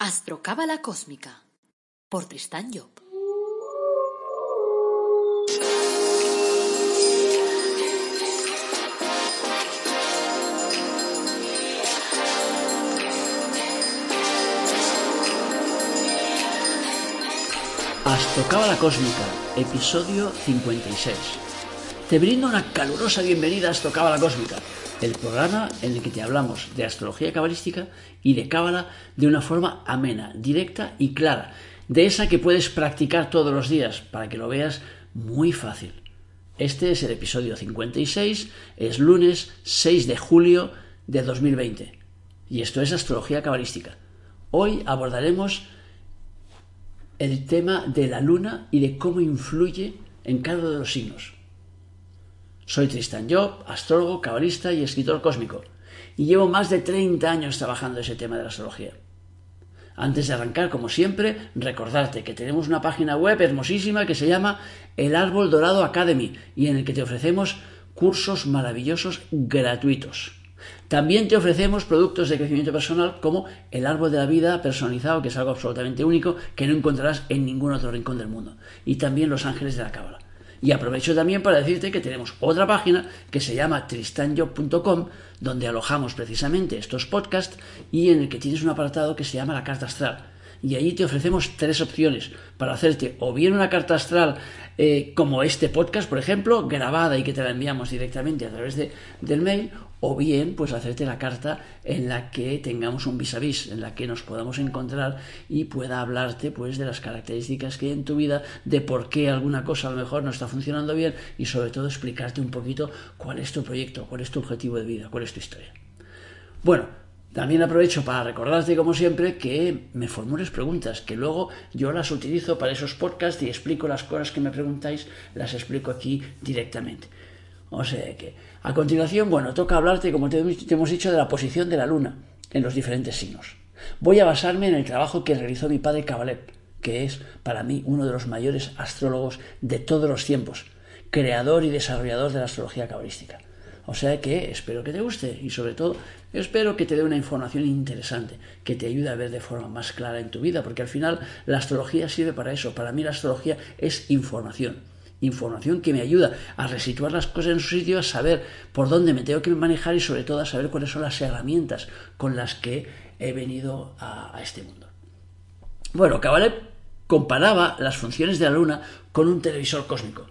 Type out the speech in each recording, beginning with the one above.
Astrocábala Cósmica por Tristán Job. Astrocábala Cósmica, episodio 56. Te brindo una calurosa bienvenida a Astrocábala Cósmica, el programa en el que te hablamos de astrología cabalística y de cábala de una forma amena, directa y clara, de esa que puedes practicar todos los días para que lo veas muy fácil. Este es el episodio 56, es lunes 6 de julio de 2020 y esto es astrología cabalística. Hoy abordaremos el tema de la luna y de cómo influye en cada uno de los signos. Soy Tristan Job, astrólogo, cabalista y escritor cósmico, y llevo más de 30 años trabajando ese tema de la astrología. Antes de arrancar, como siempre, recordarte que tenemos una página web hermosísima que se llama El Árbol Dorado Academy y en el que te ofrecemos cursos maravillosos gratuitos. También te ofrecemos productos de crecimiento personal como el árbol de la vida personalizado, que es algo absolutamente único que no encontrarás en ningún otro rincón del mundo. Y también los ángeles de la cábala. Y aprovecho también para decirte que tenemos otra página que se llama tristanjob.com, donde alojamos precisamente estos podcasts y en el que tienes un apartado que se llama la carta astral. Y allí te ofrecemos tres opciones para hacerte o bien una carta astral eh, como este podcast, por ejemplo, grabada y que te la enviamos directamente a través de, del mail, o bien pues hacerte la carta en la que tengamos un vis a vis, en la que nos podamos encontrar y pueda hablarte pues de las características que hay en tu vida, de por qué alguna cosa a lo mejor no está funcionando bien y sobre todo explicarte un poquito cuál es tu proyecto, cuál es tu objetivo de vida, cuál es tu historia. Bueno, también aprovecho para recordarte, como siempre, que me formules preguntas, que luego yo las utilizo para esos podcasts y explico las cosas que me preguntáis, las explico aquí directamente. O sea que, a continuación, bueno, toca hablarte, como te, hemos dicho, de la posición de la luna en los diferentes signos. Voy a basarme en el trabajo que realizó mi padre Kabalev, que es para mí uno de los mayores astrólogos de todos los tiempos, creador y desarrollador de la astrología cabalística. O sea que espero que te guste y sobre todo espero que te dé una información interesante, que te ayude a ver de forma más clara en tu vida, porque al final la astrología sirve para eso. Para mí la astrología es información información que me ayuda a resituar las cosas en su sitio, a saber por dónde me tengo que manejar y sobre todo a saber cuáles son las herramientas con las que he venido a, este mundo. Bueno, Kabalev comparaba las funciones de la luna con un televisor cósmico,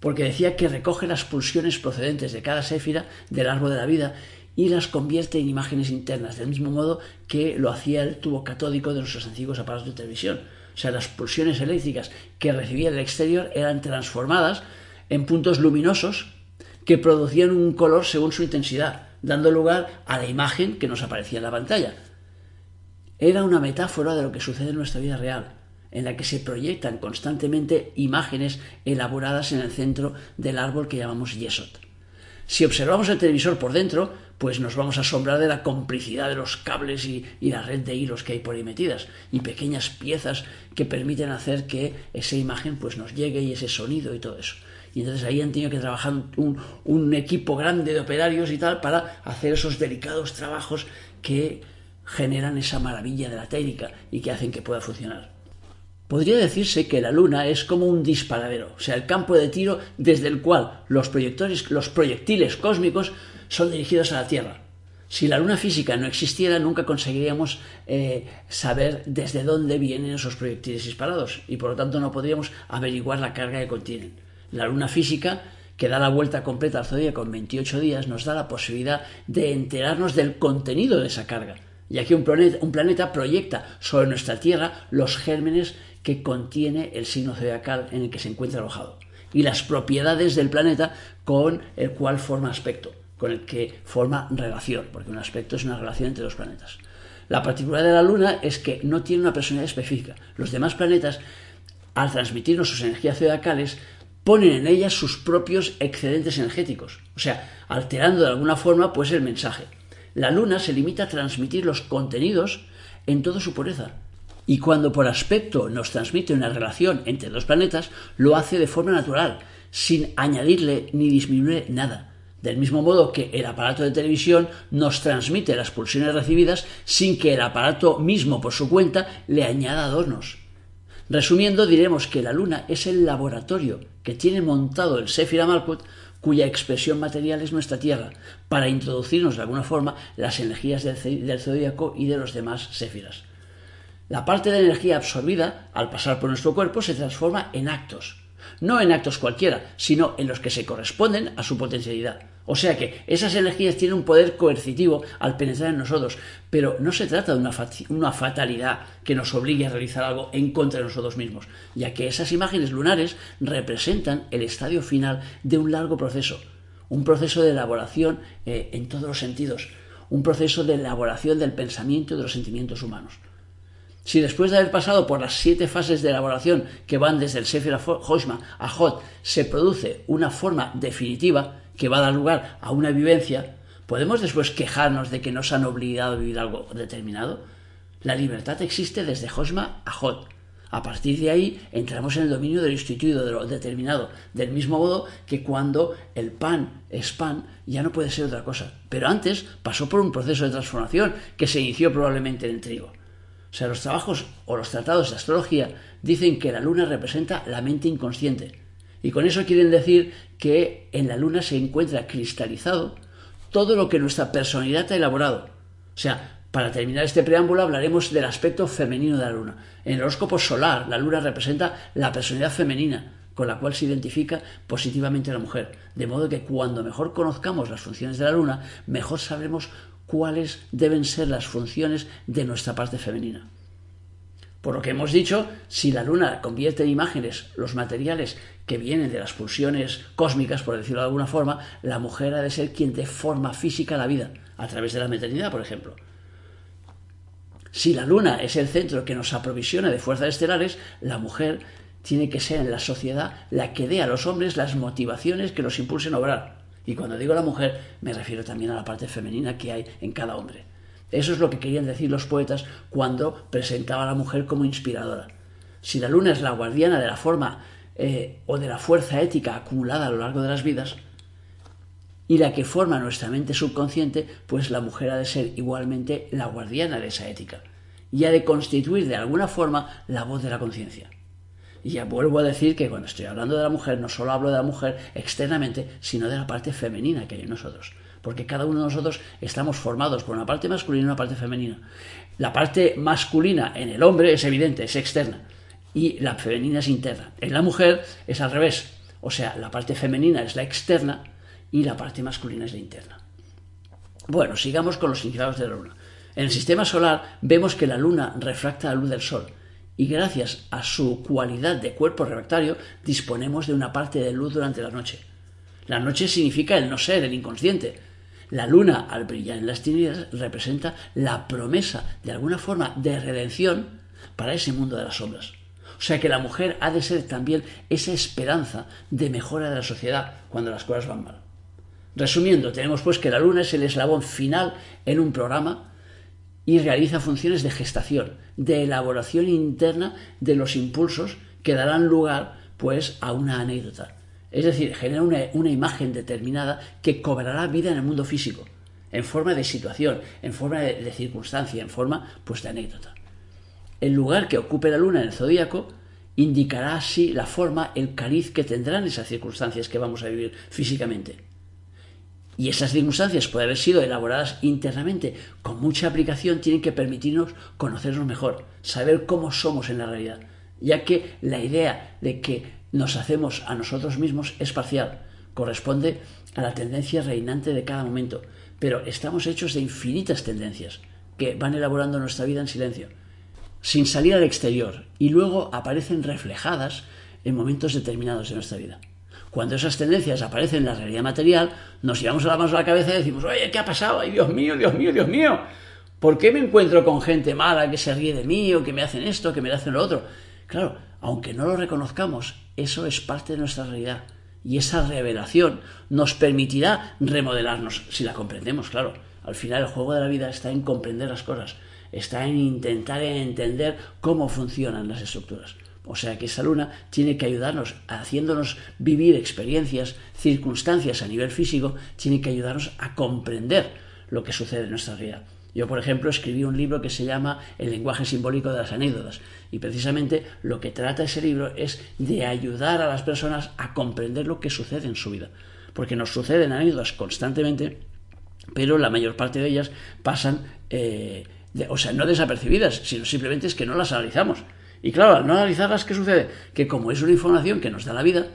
porque decía que recoge las pulsiones procedentes de cada séfira del árbol de la vida y las convierte en imágenes internas, del mismo modo que lo hacía el tubo catódico de nuestros antiguos aparatos de televisión. O sea, las pulsiones eléctricas que recibía el exterior eran transformadas en puntos luminosos que producían un color según su intensidad, dando lugar a la imagen que nos aparecía en la pantalla. Era una metáfora de lo que sucede en nuestra vida real, en la que se proyectan constantemente imágenes elaboradas en el centro del árbol que llamamos yesot. Si observamos el televisor por dentro, pues nos vamos a asombrar de la complicidad de los cables y, la red de hilos que hay por ahí metidas y pequeñas piezas que permiten hacer que esa imagen pues nos llegue y ese sonido y todo eso. Y entonces ahí han tenido que trabajar un, un equipo grande de operarios y tal para hacer esos delicados trabajos que generan esa maravilla de la técnica y que hacen que pueda funcionar. Podría decirse que la Luna es como un disparadero, o sea, el campo de tiro desde el cual los proyectores, los proyectiles cósmicos son dirigidos a la Tierra. Si la Luna física no existiera, nunca conseguiríamos eh, saber desde dónde vienen esos proyectiles disparados y por lo tanto no podríamos averiguar la carga que contienen. La Luna física que da la vuelta completa al zodíaco en 28 días, nos da la posibilidad de enterarnos del contenido de esa carga, ya que un planeta, un planeta proyecta sobre nuestra Tierra los gérmenes que contiene el signo zodiacal en el que se encuentra alojado y las propiedades del planeta con el cual forma aspecto, con el que forma relación, porque un aspecto es una relación entre dos planetas. La particularidad de la Luna es que no tiene una personalidad específica. Los demás planetas, al transmitirnos sus energías zodiacales, ponen en ellas sus propios excedentes energéticos, o sea, alterando de alguna forma pues el mensaje. La Luna se limita a transmitir los contenidos en toda su pureza, y cuando por aspecto nos transmite una relación entre dos planetas, lo hace de forma natural, sin añadirle ni disminuirle nada. Del mismo modo que el aparato de televisión nos transmite las pulsiones recibidas sin que el aparato mismo por su cuenta le añada adornos. Resumiendo, diremos que la Luna es el laboratorio que tiene montado el Sephira Malkut, cuya expresión material es nuestra Tierra, para introducirnos de alguna forma las energías del, zodíaco y de los demás Séfiras. La parte de energía absorbida, al pasar por nuestro cuerpo, se transforma en actos, no en actos cualquiera, sino en los que se corresponden a su potencialidad. O sea que esas energías tienen un poder coercitivo al penetrar en nosotros, pero no se trata de una, fatalidad que nos obligue a realizar algo en contra de nosotros mismos, ya que esas imágenes lunares representan el estadio final de un largo proceso, un proceso de elaboración eh, en todos los sentidos, un proceso de elaboración del pensamiento y de los sentimientos humanos. Si después de haber pasado por las siete fases de elaboración que van desde el Sefer Hoshma a Hot se produce una forma definitiva que va a dar lugar a una vivencia, ¿podemos después quejarnos de que nos han obligado a vivir algo determinado? La libertad existe desde Hoshma a Hot. A partir de ahí entramos en el dominio de lo instituido, de lo determinado, del mismo modo que cuando el pan es pan ya no puede ser otra cosa. Pero antes pasó por un proceso de transformación que se inició probablemente en el trigo. O sea, los trabajos o los tratados de astrología dicen que la luna representa la mente inconsciente. Y con eso quieren decir que en la luna se encuentra cristalizado todo lo que nuestra personalidad ha elaborado. O sea, para terminar este preámbulo hablaremos del aspecto femenino de la luna. En el horóscopo solar, la luna representa la personalidad femenina, con la cual se identifica positivamente la mujer. De modo que cuando mejor conozcamos las funciones de la luna, mejor sabremos cuáles deben ser las funciones de nuestra parte femenina. Por lo que hemos dicho, si la Luna convierte en imágenes los materiales que vienen de las pulsiones cósmicas, por decirlo de alguna forma, la mujer ha de ser quien dé forma física la vida, a través de la maternidad, por ejemplo. Si la Luna es el centro que nos aprovisiona de fuerzas estelares, la mujer tiene que ser en la sociedad la que dé a los hombres las motivaciones que los impulsen a obrar. Y cuando digo la mujer, me refiero también a la parte femenina que hay en cada hombre. Eso es lo que querían decir los poetas cuando presentaban a la mujer como inspiradora. Si la luna es la guardiana de la forma eh, o de la fuerza ética acumulada a lo largo de las vidas, y la que forma nuestra mente subconsciente, pues la mujer ha de ser igualmente la guardiana de esa ética, y ha de constituir de alguna forma la voz de la conciencia. Y ya vuelvo a decir que cuando estoy hablando de la mujer, no solo hablo de la mujer externamente, sino de la parte femenina que hay en nosotros. Porque cada uno de nosotros estamos formados por una parte masculina y una parte femenina. La parte masculina en el hombre es evidente, es externa. Y la femenina es interna. En la mujer es al revés. O sea, la parte femenina es la externa y la parte masculina es la interna. Bueno, sigamos con los significados de la luna. En el sistema solar vemos que la luna refracta la luz del sol y gracias a su cualidad de cuerpo refractario disponemos de una parte de luz durante la noche. La noche significa el no ser, el inconsciente. La luna, al brillar en las tinieblas, representa la promesa, de alguna forma, de redención para ese mundo de las sombras. O sea que la mujer ha de ser también esa esperanza de mejora de la sociedad cuando las cosas van mal. Resumiendo, tenemos pues que la luna es el eslabón final en un programa y realiza funciones de gestación, de elaboración interna de los impulsos que darán lugar pues a una anécdota. Es decir, genera una, imagen determinada que cobrará vida en el mundo físico, en forma de situación, en forma de, de circunstancia, en forma pues de anécdota. El lugar que ocupe la luna en el zodíaco indicará así la forma, el cariz que tendrán esas circunstancias que vamos a vivir físicamente. Y esas circunstancias pueden haber sido elaboradas internamente. Con mucha aplicación, tienen que permitirnos conocernos mejor, saber cómo somos en la realidad, ya que la idea de que nos hacemos a nosotros mismos es parcial, corresponde a la tendencia reinante de cada momento, pero estamos hechos de infinitas tendencias que van elaborando nuestra vida en silencio, sin salir al exterior, y luego aparecen reflejadas en momentos determinados de nuestra vida. Cuando esas tendencias aparecen en la realidad material, nos llevamos a la mano a la cabeza y decimos, oye, ¿qué ha pasado? Ay, Dios mío, Dios mío, Dios mío. ¿Por qué me encuentro con gente mala que se ríe de mí o que me hacen esto, que me hacen lo otro? Claro, aunque no lo reconozcamos, eso es parte de nuestra realidad. Y esa revelación nos permitirá remodelarnos, si la comprendemos, claro. Al final el juego de la vida está en comprender las cosas, está en intentar entender cómo funcionan las estructuras. O sea que esa luna tiene que ayudarnos, haciéndonos vivir experiencias, circunstancias a nivel físico, tiene que ayudarnos a comprender lo que sucede en nuestra vida. Yo, por ejemplo, escribí un libro que se llama El lenguaje simbólico de las anécdotas y precisamente lo que trata ese libro es de ayudar a las personas a comprender lo que sucede en su vida. Porque nos suceden anécdotas constantemente, pero la mayor parte de ellas pasan, eh, o sea, no desapercibidas, sino simplemente es que no las analizamos. Y claro, al no analizarlas, ¿qué sucede? Que como es una información que nos da la vida,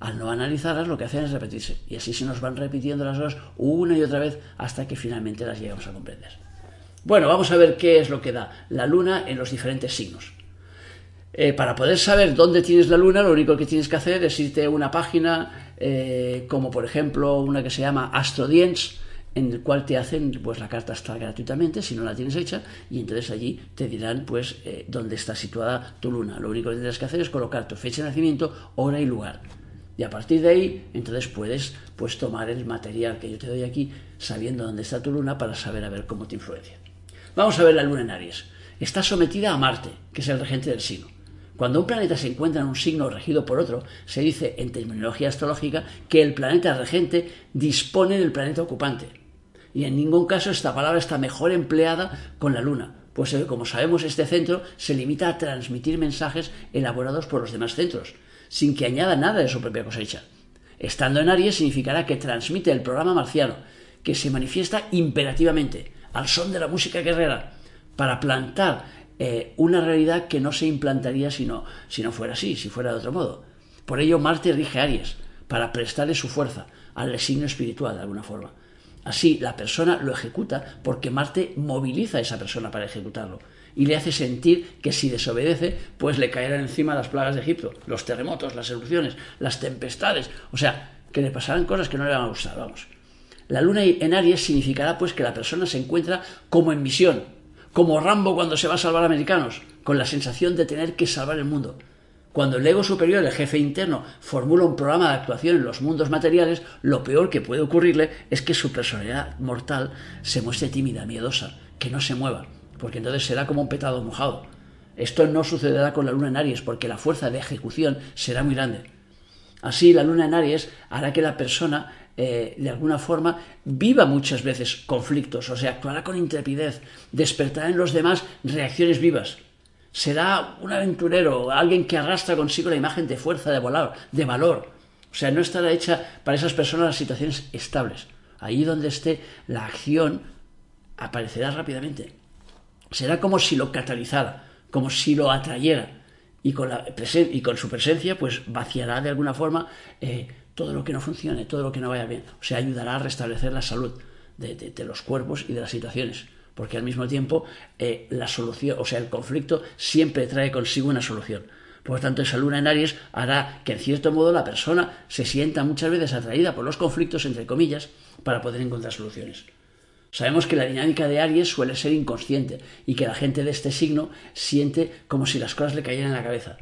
al no analizarlas lo que hacen es repetirse. Y así se nos van repitiendo las cosas una y otra vez hasta que finalmente las llegamos a comprender. Bueno, vamos a ver qué es lo que da la luna en los diferentes signos. Eh, para poder saber dónde tienes la luna, lo único que tienes que hacer es irte a una página eh, como por ejemplo una que se llama AstroDience, en el cual te hacen pues la carta astral gratuitamente si no la tienes hecha y entonces allí te dirán pues eh, dónde está situada tu luna. Lo único que tendrás que hacer es colocar tu fecha de nacimiento, hora y lugar. Y a partir de ahí, entonces puedes pues tomar el material que yo te doy aquí, sabiendo dónde está tu luna para saber a ver cómo te influencia. Vamos a ver la luna en Aries. Está sometida a Marte, que es el regente del signo. Cuando un planeta se encuentra en un signo regido por otro, se dice en terminología astrológica que el planeta regente dispone del planeta ocupante. Y en ningún caso esta palabra está mejor empleada con la Luna, pues eh, como sabemos este centro se limita a transmitir mensajes elaborados por los demás centros, sin que añada nada de su propia cosecha. Estando en Aries significará que transmite el programa marciano, que se manifiesta imperativamente, al son de la música guerrera, para plantar eh, una realidad que no se implantaría si no, si no fuera así, si fuera de otro modo. Por ello Marte rige Aries, para prestarle su fuerza al signo espiritual de alguna forma. Así la persona lo ejecuta porque Marte moviliza a esa persona para ejecutarlo y le hace sentir que si desobedece, pues le caerán encima las plagas de Egipto, los terremotos, las erupciones, las tempestades, o sea, que le pasarán cosas que no le van a gustar, vamos. La luna en Aries significará pues que la persona se encuentra como en misión, como Rambo cuando se va a salvar a americanos, con la sensación de tener que salvar el mundo. Cuando el ego superior, el jefe interno, formula un programa de actuación en los mundos materiales, lo peor que puede ocurrirle es que su personalidad mortal se muestre tímida, miedosa, que no se mueva, porque entonces será como un petado mojado. Esto no sucederá con la luna en Aries, porque la fuerza de ejecución será muy grande. Así, la luna en Aries hará que la persona, eh, de alguna forma, viva muchas veces conflictos, o sea, actuará con intrepidez, despertará en los demás reacciones vivas. Será un aventurero, alguien que arrastra consigo la imagen de fuerza, de valor, de valor. O sea, no estará hecha para esas personas las situaciones estables. Ahí donde esté la acción aparecerá rápidamente. Será como si lo catalizara, como si lo atrayera. Y con, la y con su presencia, pues vaciará de alguna forma eh, todo lo que no funcione, todo lo que no vaya bien. O sea, ayudará a restablecer la salud de los cuerpos y de las situaciones porque al mismo tiempo eh, la solución, o sea, el conflicto siempre trae consigo una solución. Por lo tanto, esa luna en Aries hará que, en cierto modo, la persona se sienta muchas veces atraída por los conflictos, entre comillas, para poder encontrar soluciones. Sabemos que la dinámica de Aries suele ser inconsciente y que la gente de este signo siente como si las cosas le cayeran en la cabeza.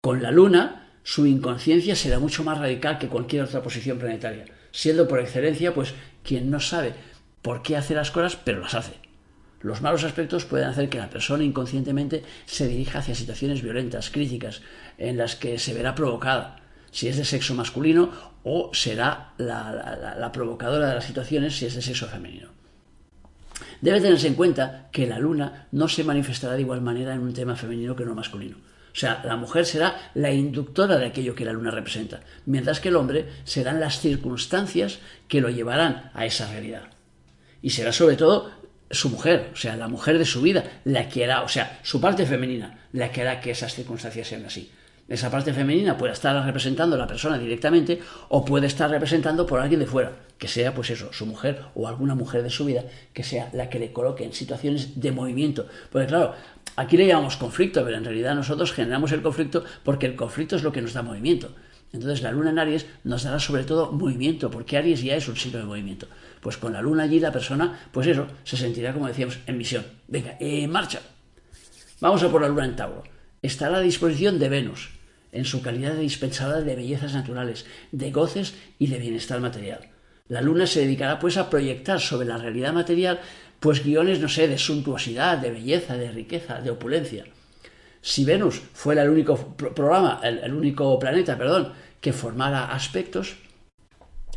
Con la luna, su inconsciencia será mucho más radical que cualquier otra posición planetaria, siendo por excelencia, pues, quien no sabe por qué hace las cosas, pero las hace. Los malos aspectos pueden hacer que la persona inconscientemente se dirija hacia situaciones violentas, críticas, en las que se verá provocada, si es de sexo masculino, o será la, provocadora de las situaciones si es de sexo femenino. Debe tenerse en cuenta que la luna no se manifestará de igual manera en un tema femenino que en uno masculino. O sea, la mujer será la inductora de aquello que la luna representa, mientras que el hombre serán las circunstancias que lo llevarán a esa realidad. Y será sobre todo su mujer, o sea, la mujer de su vida, la que hará, o sea, su parte femenina, la que hará que esas circunstancias sean así. Esa parte femenina puede estar representando a la persona directamente o puede estar representando por alguien de fuera, que sea pues eso, su mujer o alguna mujer de su vida, que sea la que le coloque en situaciones de movimiento. Porque claro, aquí le llamamos conflicto, pero en realidad nosotros generamos el conflicto porque el conflicto es lo que nos da movimiento. Entonces la luna en Aries nos dará sobre todo movimiento, porque Aries ya es un signo de movimiento. Pues con la luna allí la persona, pues eso, se sentirá, como decíamos, en misión. Venga, en marcha. Vamos a por la luna en Tauro. Estará a disposición de Venus, en su calidad de dispensadora de bellezas naturales, de goces y de bienestar material. La luna se dedicará pues a proyectar sobre la realidad material pues guiones, no sé, de suntuosidad, de belleza, de riqueza, de opulencia. Si Venus fuera el único programa, el, único planeta, perdón, que formara aspectos,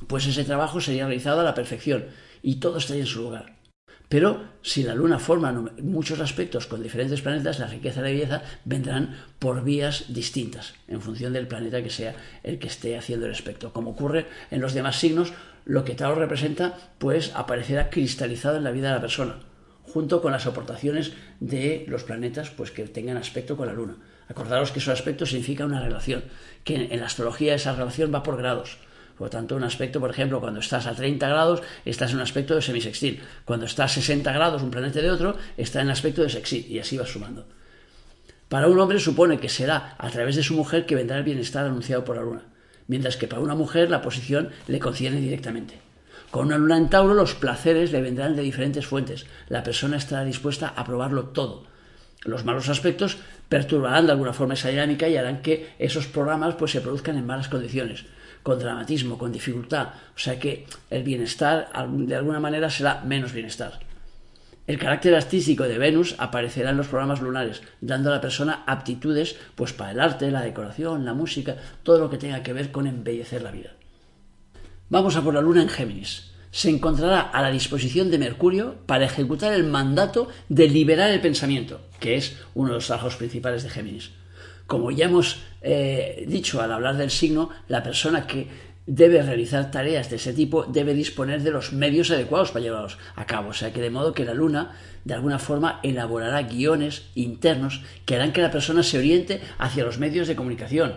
pues ese trabajo sería realizado a la perfección y todo estaría en su lugar. Pero si la Luna forma muchos aspectos con diferentes planetas, la riqueza y la belleza vendrán por vías distintas, en función del planeta que sea el que esté haciendo el aspecto. Como ocurre en los demás signos, lo que Tauro representa, pues aparecerá cristalizado en la vida de la persona, junto con las aportaciones de los planetas, pues que tengan aspecto con la Luna. Acordaros que esos aspectos significa una relación, que en la astrología esa relación va por grados. Por lo tanto, un aspecto, por ejemplo, cuando estás a 30 grados, estás en un aspecto de semisextil. Cuando estás a 60 grados, un planeta de otro, está en aspecto de sextil. Y así va sumando. Para un hombre supone que será a través de su mujer que vendrá el bienestar anunciado por la luna, mientras que para una mujer la posición le concierne directamente. Con una luna en Tauro los placeres le vendrán de diferentes fuentes. La persona estará dispuesta a probarlo todo. Los malos aspectos perturbarán de alguna forma esa dinámica y harán que esos programas pues, se produzcan en malas condiciones con dramatismo, con dificultad. O sea que el bienestar de alguna manera será menos bienestar. El carácter artístico de Venus aparecerá en los programas lunares, dando a la persona aptitudes pues para el arte, la decoración, la música, todo lo que tenga que ver con embellecer la vida. Vamos a por la luna en Géminis. Se encontrará a la disposición de Mercurio para ejecutar el mandato de liberar el pensamiento, que es uno de los trabajos principales de Géminis. Como ya hemos eh, dicho al hablar del signo, la persona que debe realizar tareas de ese tipo debe disponer de los medios adecuados para llevarlos a cabo. O sea que de modo que la luna de alguna forma elaborará guiones internos que harán que la persona se oriente hacia los medios de comunicación,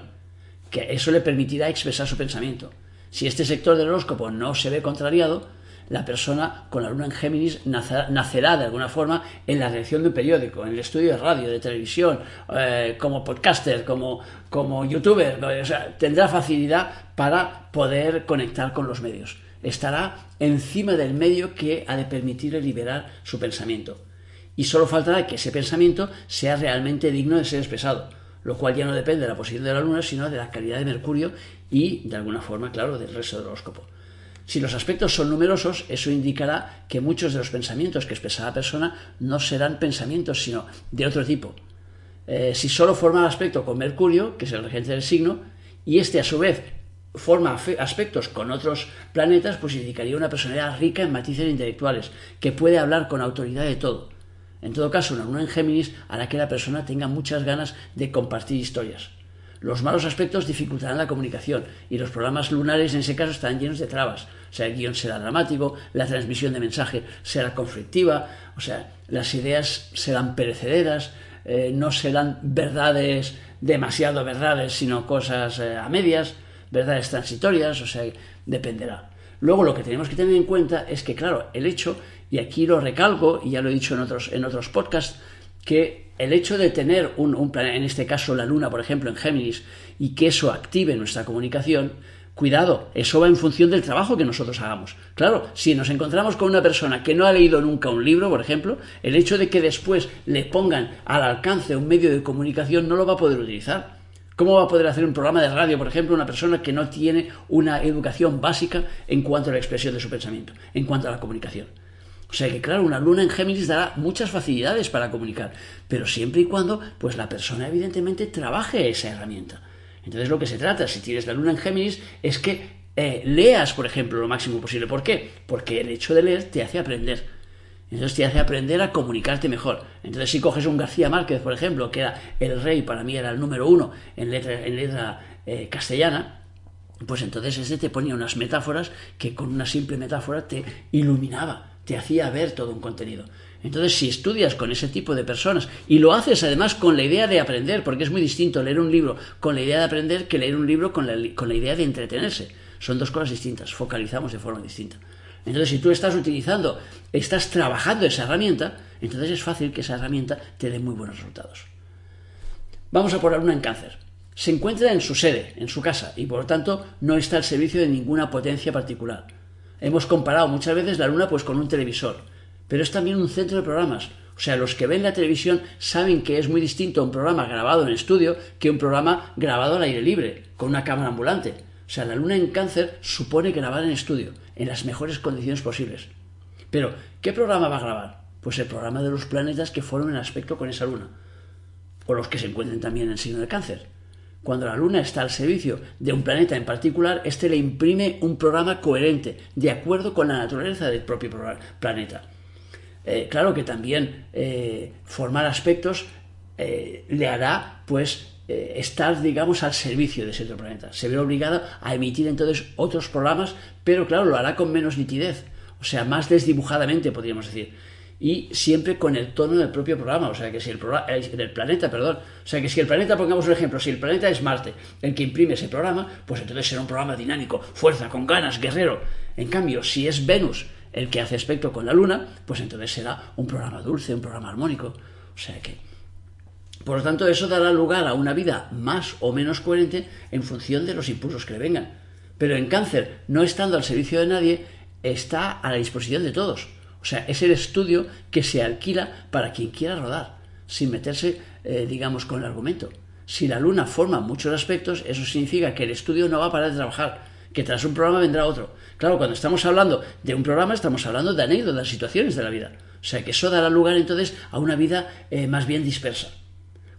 que eso le permitirá expresar su pensamiento. Si este sector del horóscopo no se ve contrariado, la persona con la luna en Géminis nacerá, de alguna forma en la dirección de un periódico, en el estudio de radio, de televisión, eh, como podcaster, como, como youtuber, tendrá facilidad para poder conectar con los medios. Estará encima del medio que ha de permitirle liberar su pensamiento. Y solo faltará que ese pensamiento sea realmente digno de ser expresado, lo cual ya no depende de la posición de la luna, sino de la calidad de Mercurio y, de alguna forma, claro, del resto del horóscopo. Si los aspectos son numerosos, eso indicará que muchos de los pensamientos que expresa la persona no serán pensamientos, sino de otro tipo. Eh, si solo forma aspecto con Mercurio, que es el regente del signo, y este a su vez forma aspectos con otros planetas, pues indicaría una personalidad rica en matices intelectuales, que puede hablar con autoridad de todo. En todo caso, una luna en Géminis hará que la persona tenga muchas ganas de compartir historias. Los malos aspectos dificultarán la comunicación y los programas lunares en ese caso estarán llenos de trabas. O sea, el guion será dramático, la transmisión de mensaje será conflictiva, o sea, las ideas serán perecederas, eh, no serán verdades, demasiado verdades, sino cosas eh, a medias, verdades transitorias, o sea, dependerá. Luego lo que tenemos que tener en cuenta es que, claro, el hecho, y aquí lo recalco, y ya lo he dicho en otros, en otros podcasts, que el hecho de tener un, planeta, en este caso la Luna, por ejemplo, en Géminis, y que eso active nuestra comunicación, cuidado, eso va en función del trabajo que nosotros hagamos. Claro, si nos encontramos con una persona que no ha leído nunca un libro, por ejemplo, el hecho de que después le pongan al alcance un medio de comunicación no lo va a poder utilizar. ¿Cómo va a poder hacer un programa de radio, por ejemplo, una persona que no tiene una educación básica en cuanto a la expresión de su pensamiento, en cuanto a la comunicación? O sea que, claro, una luna en Géminis dará muchas facilidades para comunicar, pero siempre y cuando pues la persona evidentemente trabaje esa herramienta. Entonces lo que se trata, si tienes la luna en Géminis, es que eh, leas, por ejemplo, lo máximo posible. ¿Por qué? Porque el hecho de leer te hace aprender. Entonces te hace aprender a comunicarte mejor. Entonces si coges un García Márquez, por ejemplo, que era el rey, para mí era el número uno en letra, en letra eh, castellana, pues entonces ese te ponía unas metáforas que con una simple metáfora te iluminaba te hacía ver todo un contenido. Entonces, si estudias con ese tipo de personas y lo haces además con la idea de aprender, porque es muy distinto leer un libro con la idea de aprender que leer un libro con la, idea de entretenerse. Son dos cosas distintas, focalizamos de forma distinta. Entonces, si tú estás utilizando, estás trabajando esa herramienta, entonces es fácil que esa herramienta te dé muy buenos resultados. Vamos a poner una en cáncer. Se encuentra en su sede, en su casa, y por lo tanto no está al servicio de ninguna potencia particular. Hemos comparado muchas veces la luna pues con un televisor, pero es también un centro de programas. O sea, los que ven la televisión saben que es muy distinto un programa grabado en estudio que un programa grabado al aire libre, con una cámara ambulante. O sea, la luna en cáncer supone grabar en estudio, en las mejores condiciones posibles. Pero, ¿qué programa va a grabar? Pues el programa de los planetas que forman el aspecto con esa luna. o los que se encuentren también en signo de cáncer. Cuando la Luna está al servicio de un planeta en particular, éste le imprime un programa coherente, de acuerdo con la naturaleza del propio planeta. Eh, claro que también eh, formar aspectos eh, le hará, pues, estar, digamos, al servicio de ese otro planeta. Se ve obligado a emitir entonces otros programas, pero claro, lo hará con menos nitidez, o sea, más desdibujadamente, podríamos decir y siempre con el tono del propio programa, o sea que si el programa, del planeta, perdón, o sea que si el planeta, pongamos un ejemplo, si el planeta es Marte, el que imprime ese programa, pues entonces será un programa dinámico, fuerza, con ganas, guerrero. En cambio, si es Venus el que hace aspecto con la Luna, pues entonces será un programa dulce, un programa armónico. O sea que, por lo tanto, eso dará lugar a una vida más o menos coherente en función de los impulsos que le vengan. Pero en cáncer, no estando al servicio de nadie, está a la disposición de todos. O sea, es el estudio que se alquila para quien quiera rodar, sin meterse, eh, digamos, con el argumento. Si la luna forma muchos aspectos, eso significa que el estudio no va a parar de trabajar, que tras un programa vendrá otro. Claro, cuando estamos hablando de un programa, estamos hablando de anécdotas, situaciones de la vida. O sea, que eso dará lugar entonces a una vida eh, más bien dispersa.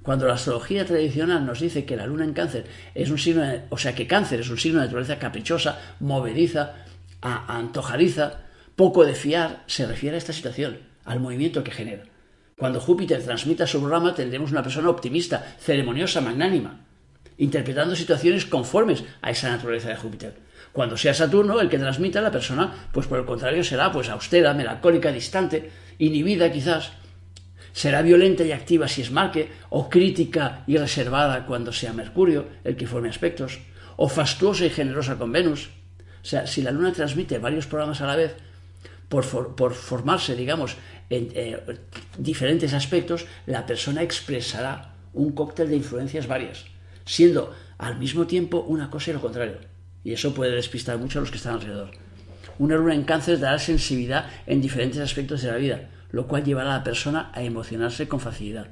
Cuando la astrología tradicional nos dice que la luna en cáncer es un signo, o sea, que cáncer es un signo de naturaleza caprichosa, movediza, antojadiza, poco de fiar se refiere a esta situación, al movimiento que genera. Cuando Júpiter transmita su programa tendremos una persona optimista, ceremoniosa, magnánima, interpretando situaciones conformes a esa naturaleza de Júpiter. Cuando sea Saturno el que transmita, la persona, pues por el contrario, será pues austera, melancólica, distante, inhibida quizás. Será violenta y activa si es Marte, o crítica y reservada cuando sea Mercurio el que forme aspectos, o fastuosa y generosa con Venus. O sea, si la Luna transmite varios programas a la vez, por, formarse, digamos, en eh, diferentes aspectos, la persona expresará un cóctel de influencias varias, siendo al mismo tiempo una cosa y lo contrario. Y eso puede despistar mucho a los que están alrededor. Una luna en cáncer dará sensibilidad en diferentes aspectos de la vida, lo cual llevará a la persona a emocionarse con facilidad.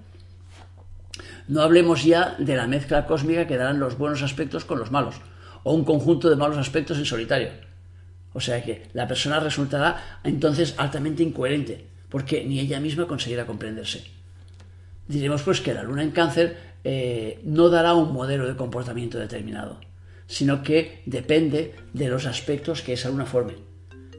No hablemos ya de la mezcla cósmica que darán los buenos aspectos con los malos, o un conjunto de malos aspectos en solitario o sea que la persona resultará entonces altamente incoherente, porque ni ella misma conseguirá comprenderse. Diremos pues que la luna en cáncer eh, no dará un modelo de comportamiento determinado, sino que depende de los aspectos que esa luna forme.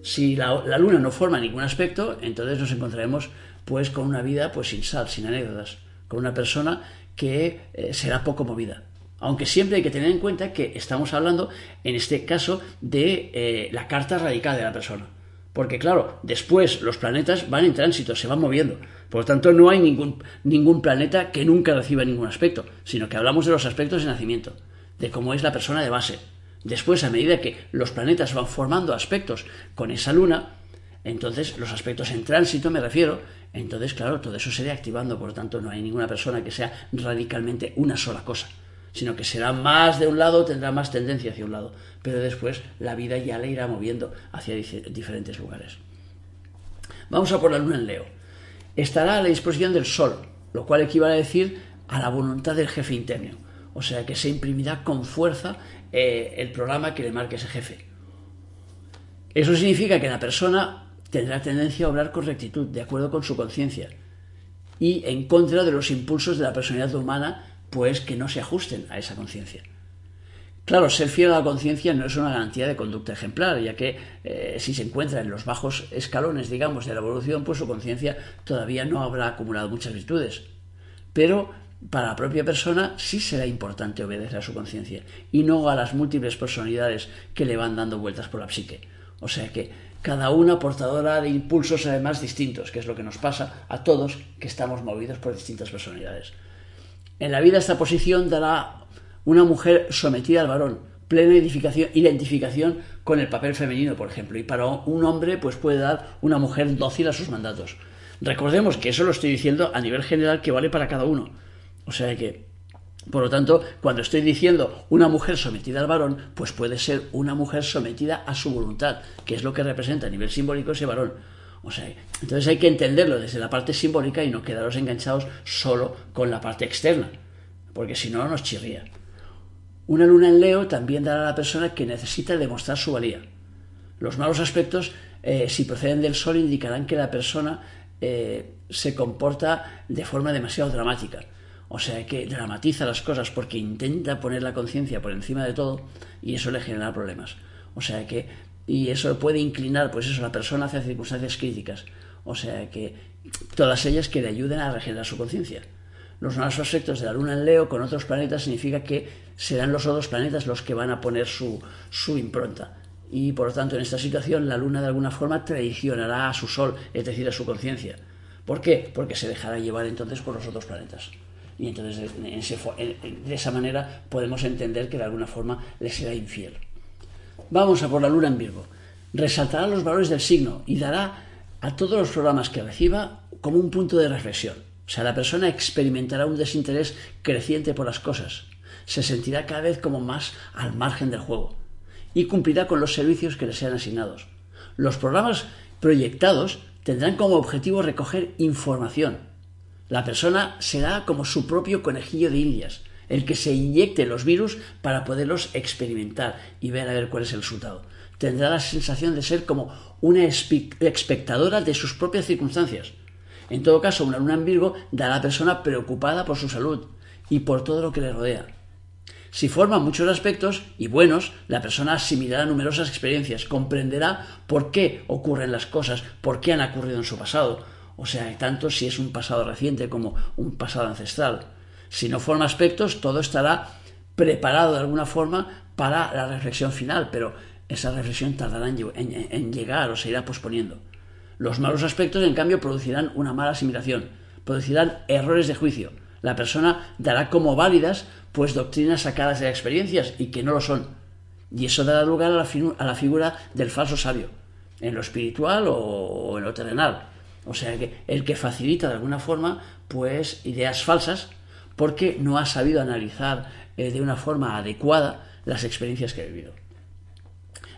Si la, luna no forma ningún aspecto, entonces nos encontraremos pues con una vida pues sin sal, sin anécdotas, con una persona que eh, será poco movida. Aunque siempre hay que tener en cuenta que estamos hablando, en este caso, de eh, la carta radical de la persona. Porque claro, después los planetas van en tránsito, se van moviendo. Por lo tanto, no hay ningún, ningún planeta que nunca reciba ningún aspecto, sino que hablamos de los aspectos de nacimiento, de cómo es la persona de base. Después, a medida que los planetas van formando aspectos con esa luna, entonces los aspectos en tránsito, me refiero, entonces, claro, todo eso se irá activando, por lo tanto, no hay ninguna persona que sea radicalmente una sola cosa sino que será más de un lado, tendrá más tendencia hacia un lado, pero después la vida ya le irá moviendo hacia diferentes lugares. Vamos a por la luna en Leo. Estará a la disposición del Sol, lo cual equivale a decir a la voluntad del jefe interno, o sea que se imprimirá con fuerza eh, el programa que le marque ese jefe. Eso significa que la persona tendrá tendencia a obrar con rectitud, de acuerdo con su conciencia, y en contra de los impulsos de la personalidad humana pues que no se ajusten a esa conciencia. Claro, ser fiel a la conciencia no es una garantía de conducta ejemplar, ya que eh, si se encuentra en los bajos escalones, digamos, de la evolución, pues su conciencia todavía no habrá acumulado muchas virtudes. Pero para la propia persona sí será importante obedecer a su conciencia y no a las múltiples personalidades que le van dando vueltas por la psique. O sea que cada una portadora de impulsos además distintos, que es lo que nos pasa a todos que estamos movidos por distintas personalidades. En la vida esta posición dará una mujer sometida al varón, plena identificación con el papel femenino, por ejemplo, y para un hombre pues puede dar una mujer dócil a sus mandatos. Recordemos que eso lo estoy diciendo a nivel general que vale para cada uno. O sea que, por lo tanto, cuando estoy diciendo una mujer sometida al varón, pues puede ser una mujer sometida a su voluntad, que es lo que representa a nivel simbólico ese varón. O sea, entonces hay que entenderlo desde la parte simbólica y no quedaros enganchados solo con la parte externa, porque si no nos chirría. Una luna en Leo también dará a la persona que necesita demostrar su valía. Los malos aspectos, eh, si proceden del Sol, indicarán que la persona eh, se comporta de forma demasiado dramática. O sea que dramatiza las cosas porque intenta poner la conciencia por encima de todo y eso le genera problemas. O sea que, y eso puede inclinar, pues eso, la persona hacia circunstancias críticas. O sea que todas ellas que le ayuden a regenerar su conciencia. Los malos aspectos de la Luna en Leo con otros planetas significa que serán los otros planetas los que van a poner su, su impronta. Y por lo tanto, en esta situación, la Luna de alguna forma traicionará a su Sol, es decir, a su conciencia. ¿Por qué? Porque se dejará llevar entonces por los otros planetas. Y entonces de esa manera podemos entender que de alguna forma le será infiel. Vamos a por la Luna en Virgo. Resaltará los valores del signo y dará a todos los programas que reciba como un punto de reflexión. O sea, la persona experimentará un desinterés creciente por las cosas. Se sentirá cada vez como más al margen del juego y cumplirá con los servicios que le sean asignados. Los programas proyectados tendrán como objetivo recoger información. La persona será como su propio conejillo de indias, el que se inyecte los virus para poderlos experimentar y ver a ver cuál es el resultado. Tendrá la sensación de ser como una espectadora de sus propias circunstancias. En todo caso, una luna en Virgo dará a la persona preocupada por su salud y por todo lo que le rodea. Si forma muchos aspectos y buenos, la persona asimilará numerosas experiencias, comprenderá por qué ocurren las cosas, por qué han ocurrido en su pasado, o sea, tanto si es un pasado reciente como un pasado ancestral. Si no forma aspectos, todo estará preparado de alguna forma para la reflexión final, pero esa reflexión tardará en, llegar o se irá posponiendo. Los malos aspectos, en cambio, producirán una mala asimilación, producirán errores de juicio. La persona dará como válidas pues doctrinas sacadas de experiencias y que no lo son. Y eso dará lugar a la, figura del falso sabio, en lo espiritual o, en lo terrenal. O sea que el que facilita de alguna forma pues ideas falsas porque no ha sabido analizar eh, de una forma adecuada las experiencias que ha vivido.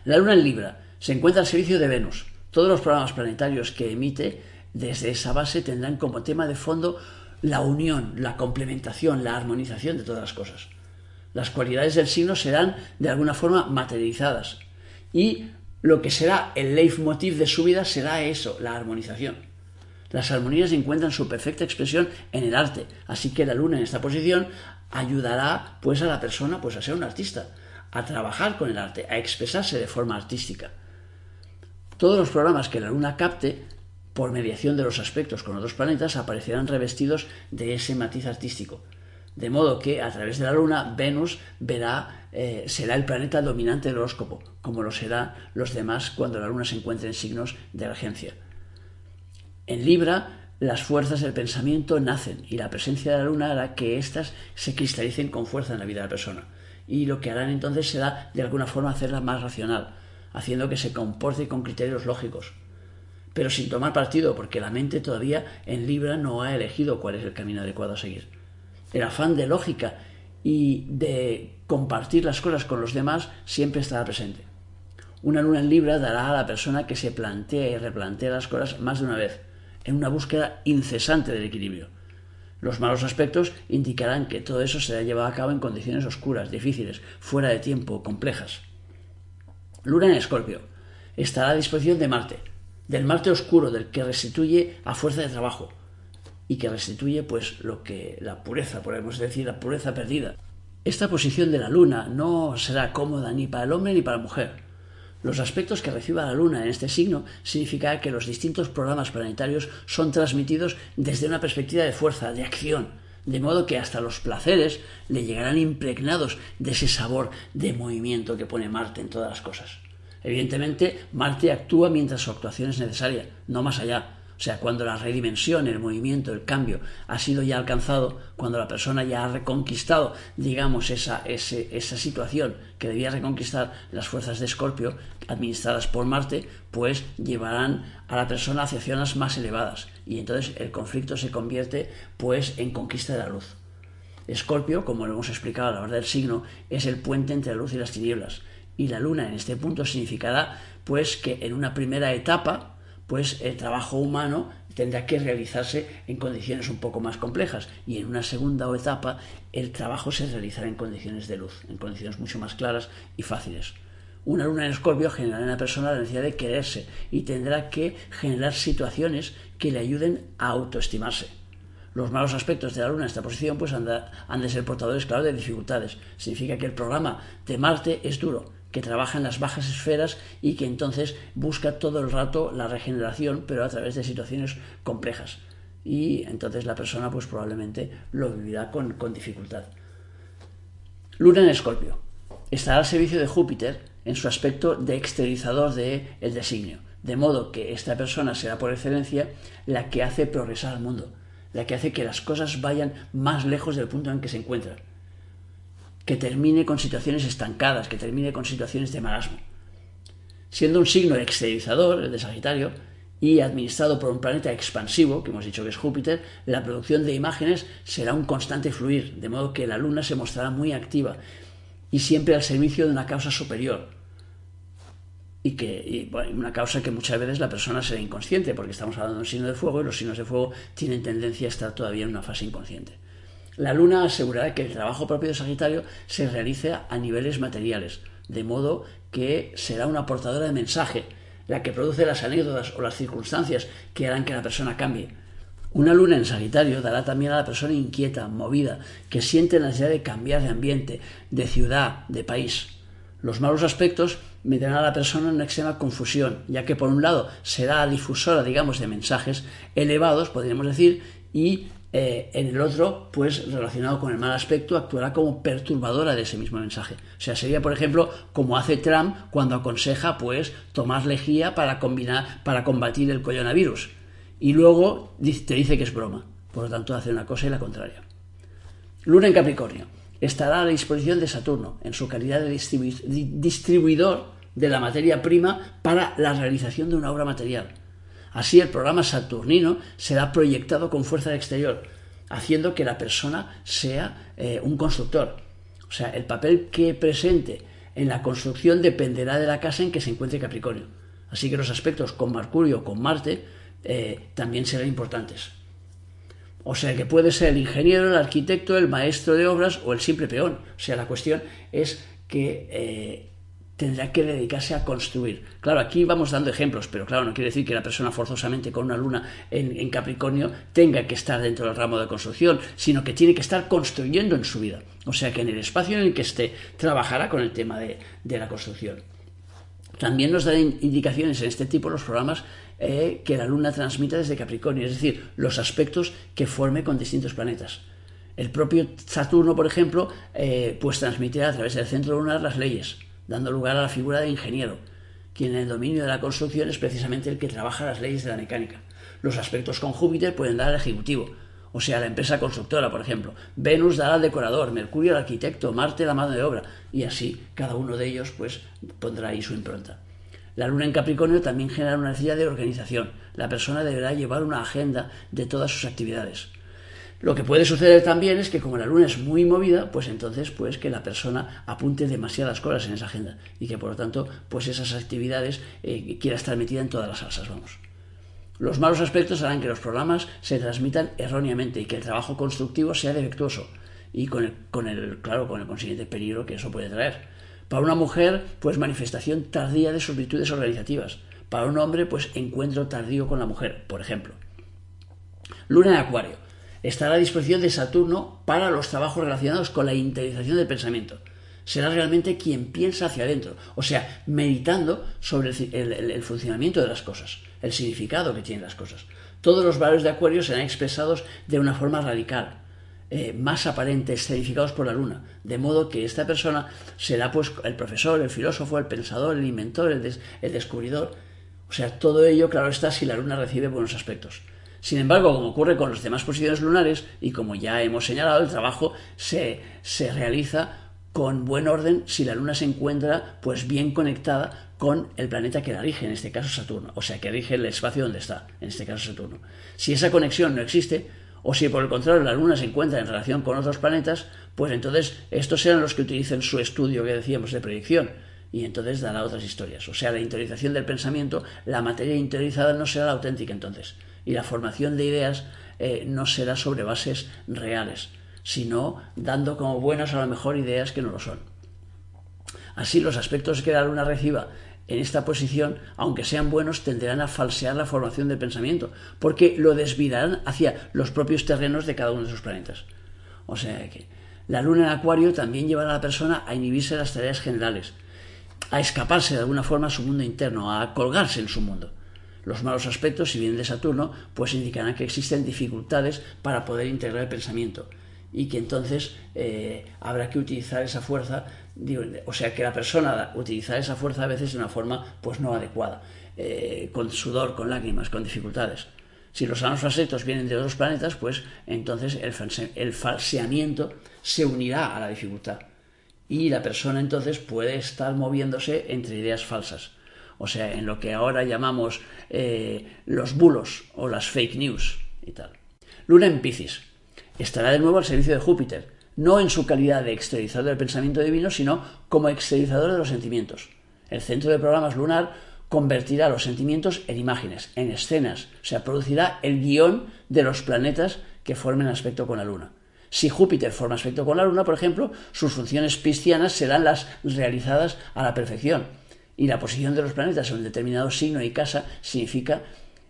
La luna en Libra se encuentra al servicio de Venus. Todos los programas planetarios que emite desde esa base tendrán como tema de fondo la unión, la complementación, la armonización de todas las cosas. Las cualidades del signo serán de alguna forma materializadas y lo que será el leitmotiv de su vida será eso, la armonización. Las armonías encuentran su perfecta expresión en el arte, así que la luna en esta posición ayudará pues a la persona pues a ser un artista, a trabajar con el arte, a expresarse de forma artística. Todos los programas que la luna capte por mediación de los aspectos con otros planetas, aparecerán revestidos de ese matiz artístico. De modo que a través de la Luna, Venus verá, eh, será el planeta dominante del horóscopo, como lo será los demás cuando la Luna se encuentre en signos de regencia. En Libra, las fuerzas del pensamiento nacen y la presencia de la Luna hará que éstas se cristalicen con fuerza en la vida de la persona. Y lo que harán entonces será, de alguna forma, hacerla más racional, haciendo que se comporte con criterios lógicos, pero sin tomar partido, porque la mente todavía en Libra no ha elegido cuál es el camino adecuado a seguir. El afán de lógica y de compartir las cosas con los demás siempre estará presente. Una luna en Libra dará a la persona que se plantea y replantea las cosas más de una vez, en una búsqueda incesante del equilibrio. Los malos aspectos indicarán que todo eso será llevado a cabo en condiciones oscuras, difíciles, fuera de tiempo, complejas. Luna en Escorpio. Estará a disposición de Marte, del Marte oscuro, del que restituye a fuerza de trabajo y que restituye pues lo que la pureza, podemos decir, la pureza perdida. Esta posición de la luna no será cómoda ni para el hombre ni para la mujer. Los aspectos que reciba la luna en este signo significará que los distintos programas planetarios son transmitidos desde una perspectiva de fuerza, de acción, de modo que hasta los placeres le llegarán impregnados de ese sabor de movimiento que pone Marte en todas las cosas. Evidentemente, Marte actúa mientras su actuación es necesaria, no más allá. O sea, cuando la redimensión, el movimiento, el cambio ha sido ya alcanzado, cuando la persona ya ha reconquistado, digamos, esa, esa situación que debía reconquistar las fuerzas de Escorpio, administradas por Marte, pues llevarán a la persona hacia zonas más elevadas. Y entonces el conflicto se convierte, pues, en conquista de la luz. Escorpio, como lo hemos explicado a la hora del signo, es el puente entre la luz y las tinieblas y la luna en este punto significará pues que en una primera etapa pues el trabajo humano tendrá que realizarse en condiciones un poco más complejas y en una segunda etapa el trabajo se realizará en condiciones de luz, en condiciones mucho más claras y fáciles. Una luna en escorpio generará en la persona la necesidad de quererse y tendrá que generar situaciones que le ayuden a autoestimarse. Los malos aspectos de la Luna en esta posición pues han de, ser portadores, claro, de dificultades. Significa que el programa de Marte es duro, que trabaja en las bajas esferas y que entonces busca todo el rato la regeneración, pero a través de situaciones complejas. Y entonces la persona pues probablemente lo vivirá con, con dificultad. Luna en Escorpio. Estará al servicio de Júpiter en su aspecto de exteriorizador del el designio. De modo que esta persona será por excelencia la que hace progresar al mundo, la que hace que las cosas vayan más lejos del punto en que se encuentran, que termine con situaciones estancadas, que termine con situaciones de marasmo. Siendo un signo exteriorizador, el de Sagitario, y administrado por un planeta expansivo, que hemos dicho que es Júpiter, la producción de imágenes será un constante fluir, de modo que la Luna se mostrará muy activa y siempre al servicio de una causa superior, y que una causa que muchas veces la persona será inconsciente, porque estamos hablando de un signo de fuego y los signos de fuego tienen tendencia a estar todavía en una fase inconsciente. La luna asegurará que el trabajo propio de Sagitario se realice a niveles materiales, de modo que será una portadora de mensaje, la que produce las anécdotas o las circunstancias que harán que la persona cambie. Una luna en Sagitario dará también a la persona inquieta, movida, que siente la necesidad de cambiar de ambiente, de ciudad, de país. Los malos aspectos meterán a la persona en una extrema confusión, ya que por un lado será difusora, digamos, de mensajes elevados, podríamos decir, y eh, en el otro, pues relacionado con el mal aspecto, actuará como perturbadora de ese mismo mensaje. O sea, sería, por ejemplo, como hace Trump cuando aconseja, pues, tomar lejía para, combinar, para combatir el coronavirus. Y luego te dice que es broma. Por lo tanto, hace una cosa y la contraria. Luna en Capricornio. Estará a la disposición de Saturno, en su calidad de distribuidor de la materia prima para la realización de una obra material. Así el programa saturnino será proyectado con fuerza exterior, haciendo que la persona sea eh, un constructor. O sea, el papel que presente en la construcción dependerá de la casa en que se encuentre Capricornio. Así que los aspectos con Mercurio o con Marte eh, también serán importantes. O sea que puede ser el ingeniero, el arquitecto, el maestro de obras o el simple peón. O sea, la cuestión es que eh, tendrá que dedicarse a construir. Claro, aquí vamos dando ejemplos, pero claro, no quiere decir que la persona forzosamente con una luna en, Capricornio tenga que estar dentro del ramo de construcción, sino que tiene que estar construyendo en su vida. O sea que en el espacio en el que esté trabajará con el tema de, la construcción. También nos dan indicaciones en este tipo los programas eh, que la luna transmite desde Capricornio, es decir, los aspectos que forme con distintos planetas. El propio Saturno, por ejemplo, eh, pues transmitirá a través del centro lunar las leyes dando lugar a la figura de ingeniero, quien en el dominio de la construcción es precisamente el que trabaja las leyes de la mecánica. Los aspectos con Júpiter pueden dar al ejecutivo, o sea, la empresa constructora, por ejemplo. Venus dará al decorador, Mercurio al arquitecto, Marte la mano de obra, y así cada uno de ellos pues pondrá ahí su impronta. La luna en Capricornio también genera una necesidad de organización. La persona deberá llevar una agenda de todas sus actividades. Lo que puede suceder también es que como la luna es muy movida, pues entonces pues que la persona apunte demasiadas cosas en esa agenda y que por lo tanto pues esas actividades eh, quiera estar metida en todas las salsas, vamos. Los malos aspectos harán que los programas se transmitan erróneamente y que el trabajo constructivo sea defectuoso y con el, con el claro, con el consiguiente peligro que eso puede traer. Para una mujer, pues manifestación tardía de sus virtudes organizativas. Para un hombre, pues encuentro tardío con la mujer, por ejemplo. Luna en Acuario estará a disposición de Saturno para los trabajos relacionados con la interiorización del pensamiento. Será realmente quien piensa hacia adentro, o sea, meditando sobre el, funcionamiento de las cosas, el significado que tienen las cosas. Todos los valores de Acuario serán expresados de una forma radical, eh, más aparente, escenificados por la luna, de modo que esta persona será pues el profesor, el filósofo, el pensador, el inventor, el descubridor. O sea, todo ello, claro está, si la luna recibe buenos aspectos. Sin embargo, como ocurre con las demás posiciones lunares, y como ya hemos señalado, el trabajo se, se realiza con buen orden si la Luna se encuentra pues bien conectada con el planeta que la rige, en este caso Saturno, o sea, que rige el espacio donde está, en este caso Saturno. Si esa conexión no existe, o si por el contrario la Luna se encuentra en relación con otros planetas, pues entonces estos serán los que utilicen su estudio que decíamos de predicción, y entonces dará otras historias. O sea, la interiorización del pensamiento, la materia interiorizada no será la auténtica entonces, y la formación de ideas eh, no será sobre bases reales, sino dando como buenas a lo mejor ideas que no lo son. Así los aspectos que la luna reciba en esta posición, aunque sean buenos, tenderán a falsear la formación del pensamiento, porque lo desviarán hacia los propios terrenos de cada uno de sus planetas. O sea que la luna en Acuario también llevará a la persona a inhibirse de las tareas generales, a escaparse de alguna forma a su mundo interno, a colgarse en su mundo. Los malos aspectos, si vienen de Saturno, pues indicarán que existen dificultades para poder integrar el pensamiento y que entonces eh, habrá que utilizar esa fuerza, o sea, que la persona utilizar esa fuerza a veces de una forma pues no adecuada, eh, con sudor, con lágrimas, con dificultades. Si los malos aspectos vienen de otros planetas, pues entonces el falseamiento se unirá a la dificultad y la persona entonces puede estar moviéndose entre ideas falsas. O sea, en lo que ahora llamamos eh, los bulos o las fake news y tal. Luna en Piscis. Estará de nuevo al servicio de Júpiter, no en su calidad de exteriorizador del pensamiento divino, sino como exteriorizador de los sentimientos. El centro de programas lunar convertirá los sentimientos en imágenes, en escenas, o sea, producirá el guion de los planetas que formen aspecto con la Luna. Si Júpiter forma aspecto con la Luna, por ejemplo, sus funciones piscianas serán las realizadas a la perfección. Y la posición de los planetas en un determinado signo y casa significa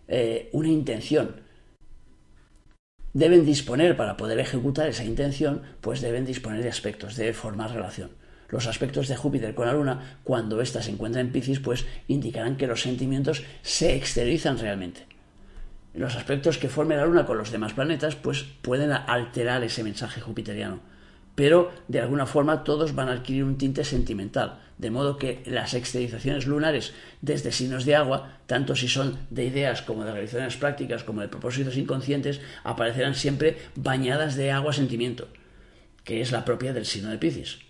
eh, una intención. Deben disponer, para poder ejecutar esa intención, pues deben disponer de aspectos, de formar relación. Los aspectos de Júpiter con la Luna, cuando ésta se encuentra en Piscis, pues indicarán que los sentimientos se exteriorizan realmente los aspectos que forme la Luna con los demás planetas, pues pueden alterar ese mensaje jupiteriano. Pero de alguna forma todos van a adquirir un tinte sentimental, de modo que las exteriorizaciones lunares desde signos de agua, tanto si son de ideas como de realizaciones prácticas como de propósitos inconscientes, aparecerán siempre bañadas de agua sentimiento, que es la propia del signo de Piscis.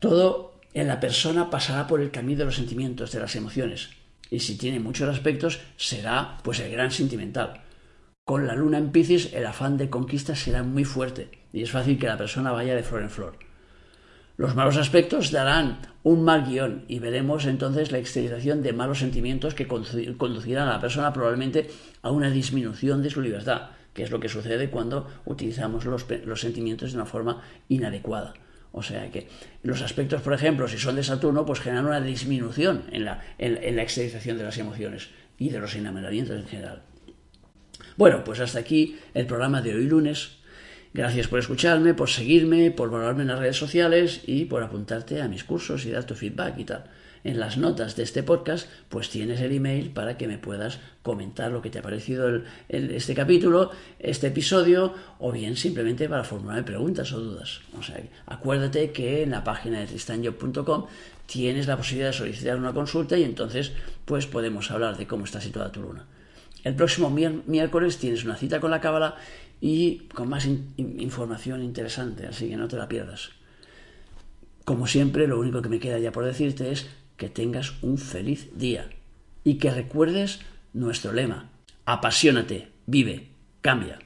Todo en la persona pasará por el camino de los sentimientos, de las emociones, y si tiene muchos aspectos será pues el gran sentimental. Con la luna en Piscis el afán de conquista será muy fuerte y es fácil que la persona vaya de flor en flor. Los malos aspectos darán un mal guion y veremos entonces la exteriorización de malos sentimientos que conducirán a la persona probablemente a una disminución de su libertad, que es lo que sucede cuando utilizamos los, los sentimientos de una forma inadecuada. O sea que los aspectos, por ejemplo, si son de Saturno, pues generan una disminución en la, en, la exteriorización de las emociones y de los enamoramientos en general. Bueno, pues hasta aquí el programa de hoy lunes. Gracias por escucharme, por seguirme, por valorarme en las redes sociales y por apuntarte a mis cursos y dar tu feedback y tal en las notas de este podcast, pues tienes el email para que me puedas comentar lo que te ha parecido este capítulo, este episodio, o bien simplemente para formular preguntas o dudas. O sea, acuérdate que en la página de tristanjob.com tienes la posibilidad de solicitar una consulta y entonces pues podemos hablar de cómo está situada tu luna. El próximo miércoles tienes una cita con la cábala y con más información interesante, así que no te la pierdas. Como siempre, lo único que me queda ya por decirte es que tengas un feliz día y que recuerdes nuestro lema, apasionate, vive, cambia.